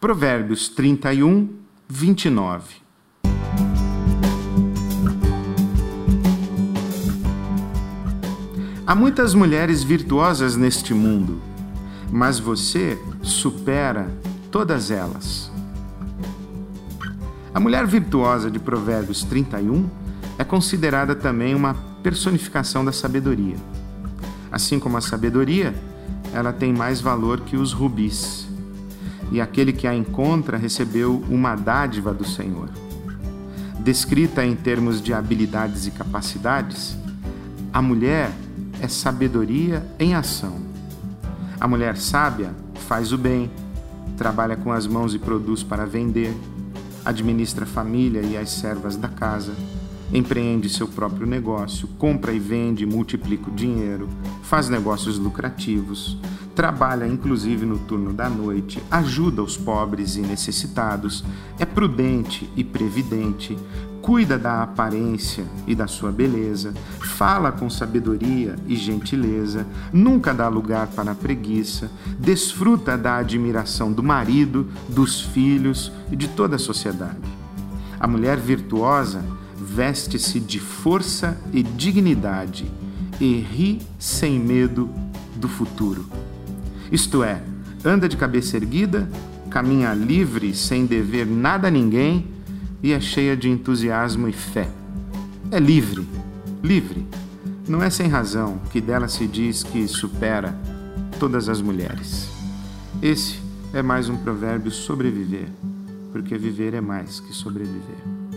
Provérbios 31, 29. Há muitas mulheres virtuosas neste mundo, mas você supera todas elas. A mulher virtuosa de Provérbios 31 é considerada também uma personificação da sabedoria. Assim como a sabedoria, ela tem mais valor que os rubis. E aquele que a encontra recebeu uma dádiva do Senhor. Descrita em termos de habilidades e capacidades, a mulher é sabedoria em ação. A mulher sábia faz o bem, trabalha com as mãos e produz para vender, administra a família e as servas da casa, empreende seu próprio negócio, compra e vende, multiplica o dinheiro, faz negócios lucrativos, trabalha inclusive no turno da noite, ajuda os pobres e necessitados, é prudente e previdente, cuida da aparência e da sua beleza, fala com sabedoria e gentileza, nunca dá lugar para a preguiça, desfruta da admiração do marido, dos filhos e de toda a sociedade. A mulher virtuosa veste-se de força e dignidade e ri sem medo do futuro. Isto é, anda de cabeça erguida, caminha livre sem dever nada a ninguém e é cheia de entusiasmo e fé. É livre, livre. Não é sem razão que dela se diz que supera todas as mulheres. Esse é mais um provérbio sobreviver, porque viver é mais que sobreviver.